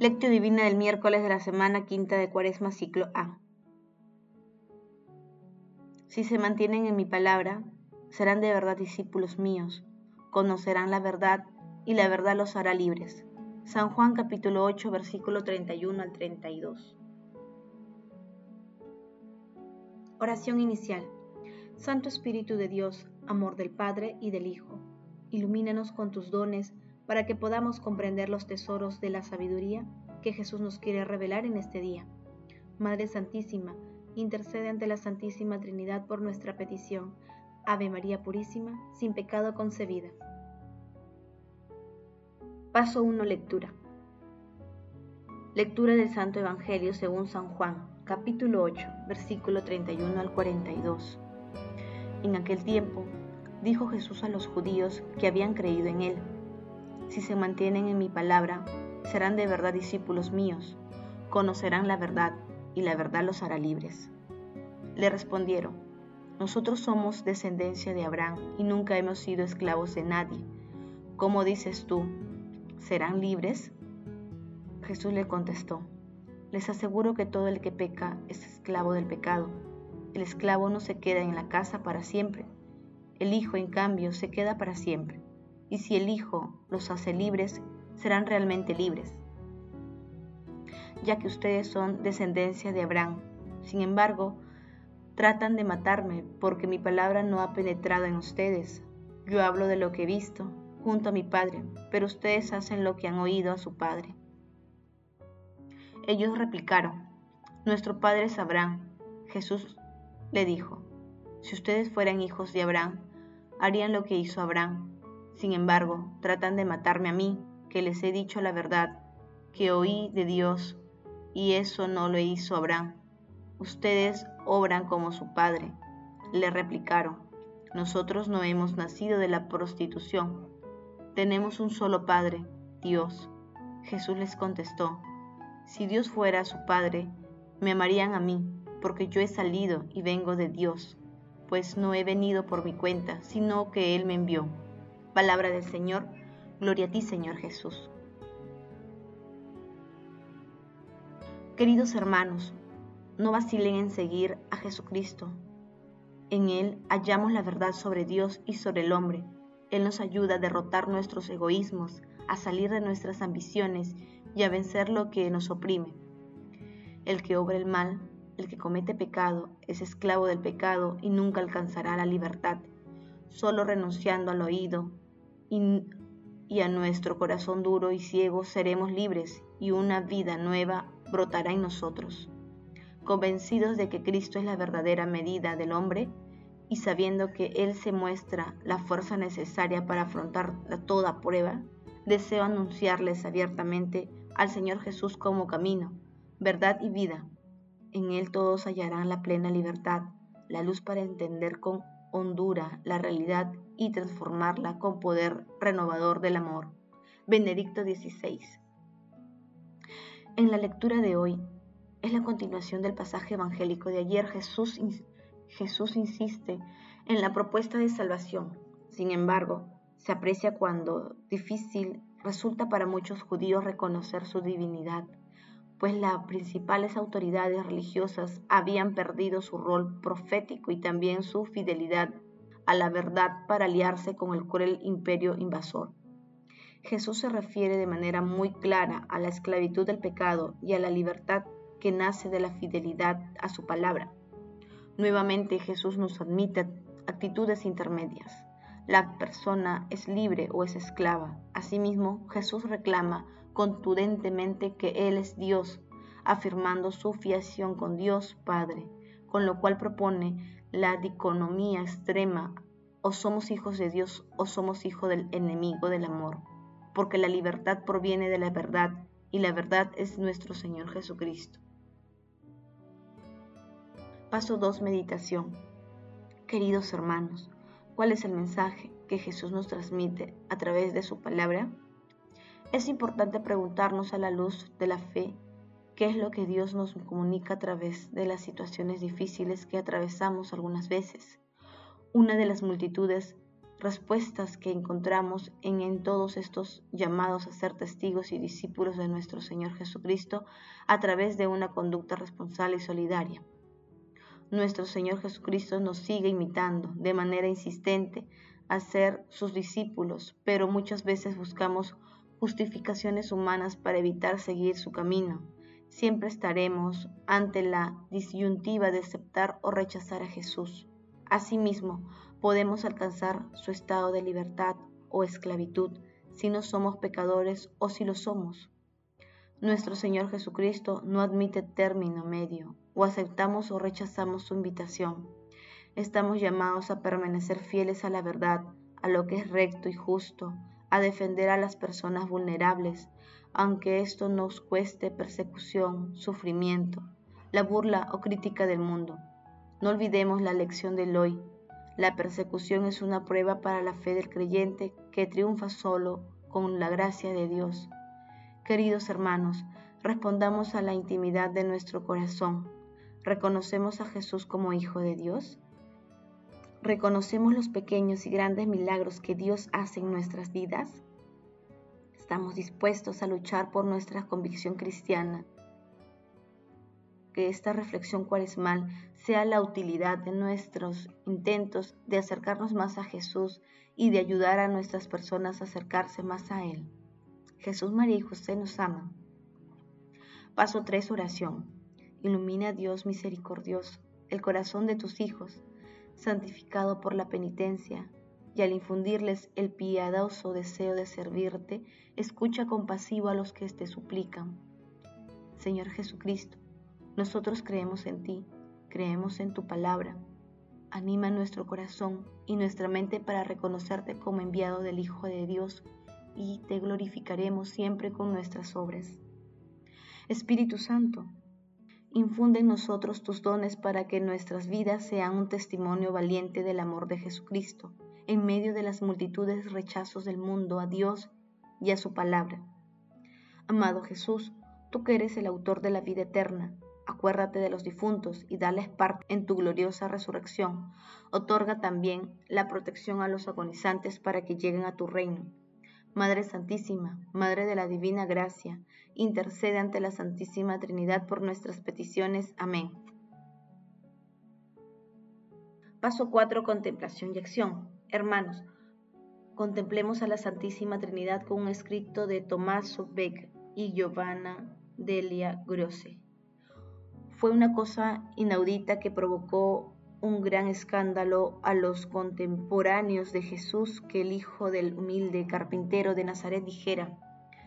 Lectio Divina del miércoles de la semana quinta de Cuaresma, ciclo A. Si se mantienen en mi palabra, serán de verdad discípulos míos, conocerán la verdad y la verdad los hará libres. San Juan capítulo 8, versículo 31 al 32. Oración inicial. Santo Espíritu de Dios, amor del Padre y del Hijo, ilumínanos con tus dones para que podamos comprender los tesoros de la sabiduría que Jesús nos quiere revelar en este día. Madre Santísima, intercede ante la Santísima Trinidad por nuestra petición. Ave María Purísima, sin pecado concebida. Paso 1. Lectura. Lectura del Santo Evangelio según San Juan, capítulo 8, versículo 31 al 42. En aquel tiempo, dijo Jesús a los judíos que habían creído en él si se mantienen en mi palabra, serán de verdad discípulos míos, conocerán la verdad, y la verdad los hará libres. Le respondieron, nosotros somos descendencia de Abraham y nunca hemos sido esclavos de nadie. ¿Cómo dices tú? ¿Serán libres? Jesús le contestó, les aseguro que todo el que peca es esclavo del pecado. El esclavo no se queda en la casa para siempre. El Hijo, en cambio, se queda para siempre y si el Hijo los hace libres, serán realmente libres, ya que ustedes son descendencia de Abraham. Sin embargo, tratan de matarme porque mi palabra no ha penetrado en ustedes. Yo hablo de lo que he visto junto a mi Padre, pero ustedes hacen lo que han oído a su Padre. Ellos replicaron, Nuestro Padre es Abraham. Jesús le dijo, Si ustedes fueran hijos de Abraham, harían lo que hizo Abraham sin embargo, tratan de matarme a mí, que les he dicho la verdad, que oí de Dios, y eso no lo hizo Abraham. Ustedes obran como su padre. Le replicaron, nosotros no hemos nacido de la prostitución. Tenemos un solo Padre, Dios. Jesús les contestó, si Dios fuera su Padre, me amarían a mí, porque yo he salido y vengo de Dios, pues no he venido por mi cuenta, sino que Él me envió. Palabra del Señor, gloria a ti Señor Jesús. Queridos hermanos, no vacilen en seguir a Jesucristo. En Él hallamos la verdad sobre Dios y sobre el hombre. Él nos ayuda a derrotar nuestros egoísmos, a salir de nuestras ambiciones y a vencer lo que nos oprime. El que obra el mal, el que comete pecado, es esclavo del pecado y nunca alcanzará la libertad. Solo renunciando al oído, y, a nuestro corazón duro y ciego seremos libres y una vida nueva brotará en nosotros. Convencidos de que Cristo es la verdadera medida del hombre y sabiendo que Él se muestra la fuerza necesaria para afrontar toda prueba, deseo anunciarles abiertamente al Señor Jesús como camino, verdad y vida. En Él todos hallarán la plena libertad, la luz para entender con hondura la realidad y transformarla con poder renovador del amor. Benedicto XVI. En la lectura de hoy es la continuación del pasaje evangélico de ayer. Jesús, Jesús insiste en la propuesta de salvación. Sin embargo, se aprecia cuando difícil resulta para muchos judíos reconocer su divinidad pues las principales autoridades religiosas habían perdido su rol profético y también su fidelidad a la verdad para aliarse con el cruel imperio invasor. Jesús se refiere de manera muy clara a la esclavitud del pecado y a la libertad que nace de la fidelidad a su palabra. Nuevamente Jesús nos admite actitudes intermedias. La persona es libre o es esclava. Asimismo, Jesús reclama contundentemente que Él es Dios, afirmando su fiación con Dios Padre, con lo cual propone la diconomía extrema, o somos hijos de Dios o somos hijos del enemigo del amor, porque la libertad proviene de la verdad y la verdad es nuestro Señor Jesucristo. Paso 2. Meditación. Queridos hermanos, ¿cuál es el mensaje que Jesús nos transmite a través de su palabra? Es importante preguntarnos a la luz de la fe qué es lo que Dios nos comunica a través de las situaciones difíciles que atravesamos algunas veces. Una de las multitudes respuestas que encontramos en, en, todos estos llamados a ser testigos y discípulos de nuestro Señor Jesucristo a través de una conducta responsable y solidaria. Nuestro Señor Jesucristo nos sigue imitando de manera insistente a ser sus discípulos, pero muchas veces buscamos justificaciones humanas para evitar seguir su camino. Siempre estaremos ante la disyuntiva de aceptar o rechazar a Jesús. Asimismo, podemos alcanzar su estado de libertad o esclavitud si no somos pecadores o si lo somos. Nuestro Señor Jesucristo no admite término medio, o aceptamos o rechazamos su invitación. Estamos llamados a permanecer fieles a la verdad, a lo que es recto y justo, a defender a las personas vulnerables, aunque esto nos cueste persecución, sufrimiento, la burla o crítica del mundo. No olvidemos la lección del hoy. La persecución es una prueba para la fe del creyente que triunfa solo con la gracia de Dios. Queridos hermanos, respondamos a la intimidad de nuestro corazón. ¿Reconocemos a Jesús como Hijo de Dios? ¿Reconocemos los pequeños y grandes milagros que Dios hace en nuestras vidas? ¿Estamos dispuestos a luchar por nuestra convicción cristiana? Que esta reflexión cuaresmal sea la utilidad de nuestros intentos de acercarnos más a Jesús y de ayudar a nuestras personas a acercarse más a Él. Jesús, María y José nos aman. Paso 3. Oración. Ilumina Dios misericordioso el corazón de tus hijos santificado por la penitencia, y al infundirles el piadoso deseo de servirte, escucha compasivo a los que te suplican. Señor Jesucristo, nosotros creemos en ti, creemos en tu palabra. Anima nuestro corazón y nuestra mente para reconocerte como enviado del Hijo de Dios y te glorificaremos siempre con nuestras obras. Espíritu Santo, Infunde en nosotros tus dones para que nuestras vidas sean un testimonio valiente del amor de Jesucristo, en medio de las multitudes rechazos del mundo a Dios y a su palabra. Amado Jesús, tú que eres el autor de la vida eterna, acuérdate de los difuntos y dales parte en tu gloriosa resurrección. Otorga también la protección a los agonizantes para que lleguen a tu reino Madre Santísima, Madre de la Divina Gracia, intercede ante la Santísima Trinidad por nuestras peticiones. Amén. Paso 4. Contemplación y acción. Hermanos, contemplemos a la Santísima Trinidad con un escrito de Tomás Beck y Giovanna Delia Grosse. Fue una cosa inaudita que provocó un gran escándalo a los contemporáneos de Jesús que el hijo del humilde carpintero de Nazaret dijera,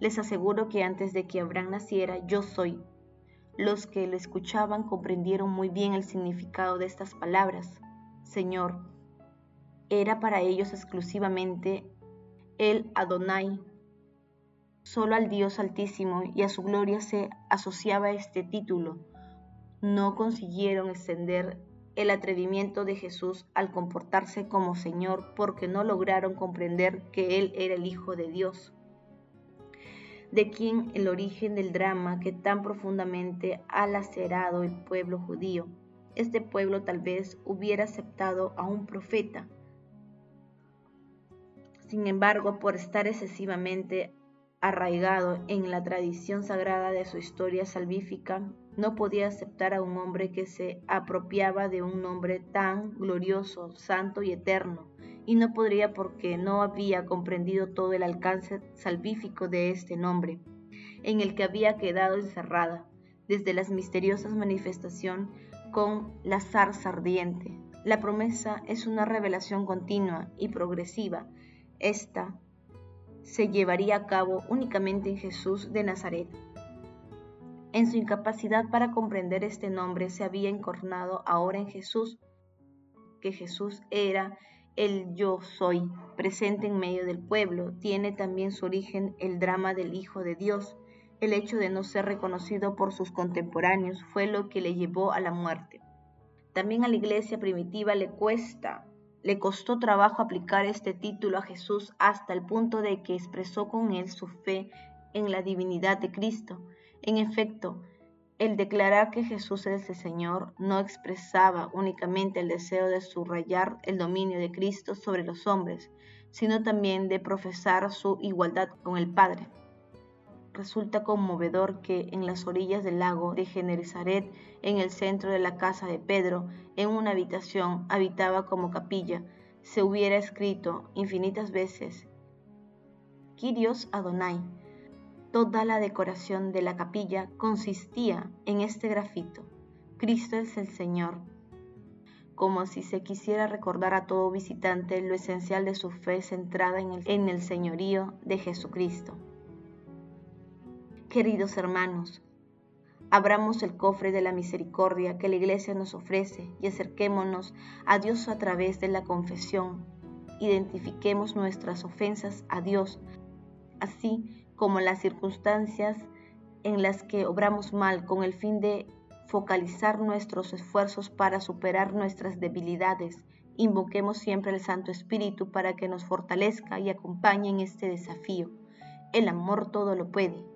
les aseguro que antes de que Abraham naciera, yo soy. Los que lo escuchaban comprendieron muy bien el significado de estas palabras. Señor, era para ellos exclusivamente el Adonai. Solo al Dios Altísimo y a su gloria se asociaba este título. No consiguieron extender el atrevimiento de Jesús al comportarse como Señor porque no lograron comprender que Él era el Hijo de Dios. De quien el origen del drama que tan profundamente ha lacerado el pueblo judío. Este pueblo tal vez hubiera aceptado a un profeta. Sin embargo, por estar excesivamente arraigado en la tradición sagrada de su historia salvífica, no podía aceptar a un hombre que se apropiaba de un nombre tan glorioso, santo y eterno, y no podría porque no había comprendido todo el alcance salvífico de este nombre, en el que había quedado encerrada, desde las misteriosas manifestaciones con la zarza ardiente. La promesa es una revelación continua y progresiva. Esta se llevaría a cabo únicamente en Jesús de Nazaret en su incapacidad para comprender este nombre se había encornado ahora en Jesús, que Jesús era el yo soy, presente en medio del pueblo. Tiene también su origen el drama del Hijo de Dios. El hecho de no ser reconocido por sus contemporáneos fue lo que le llevó a la muerte. También a la iglesia primitiva le cuesta, le costó trabajo aplicar este título a Jesús hasta el punto de que expresó con él su fe en la divinidad de Cristo en efecto, El declarar que Jesús es el Señor no expresaba únicamente el deseo de subrayar el dominio de Cristo sobre los hombres, sino también de profesar su igualdad con el Padre. Resulta conmovedor que en las orillas del lago de Genezaret, en el centro de la casa de Pedro, en una habitación habitaba como capilla, se hubiera escrito infinitas veces, Kyrios Adonai, Toda la decoración de la capilla consistía en este grafito, Cristo es el Señor, como si se quisiera recordar a todo visitante lo esencial de su fe centrada en el, en el señorío de Jesucristo. Queridos hermanos, abramos el cofre de la misericordia que la Iglesia nos ofrece y acerquémonos a Dios a través de la confesión. Identifiquemos nuestras ofensas a Dios, así como las circunstancias en las que obramos mal con el fin de focalizar nuestros esfuerzos para superar nuestras debilidades. Invoquemos siempre al Santo Espíritu para que nos fortalezca y acompañe en este desafío. El amor todo lo puede.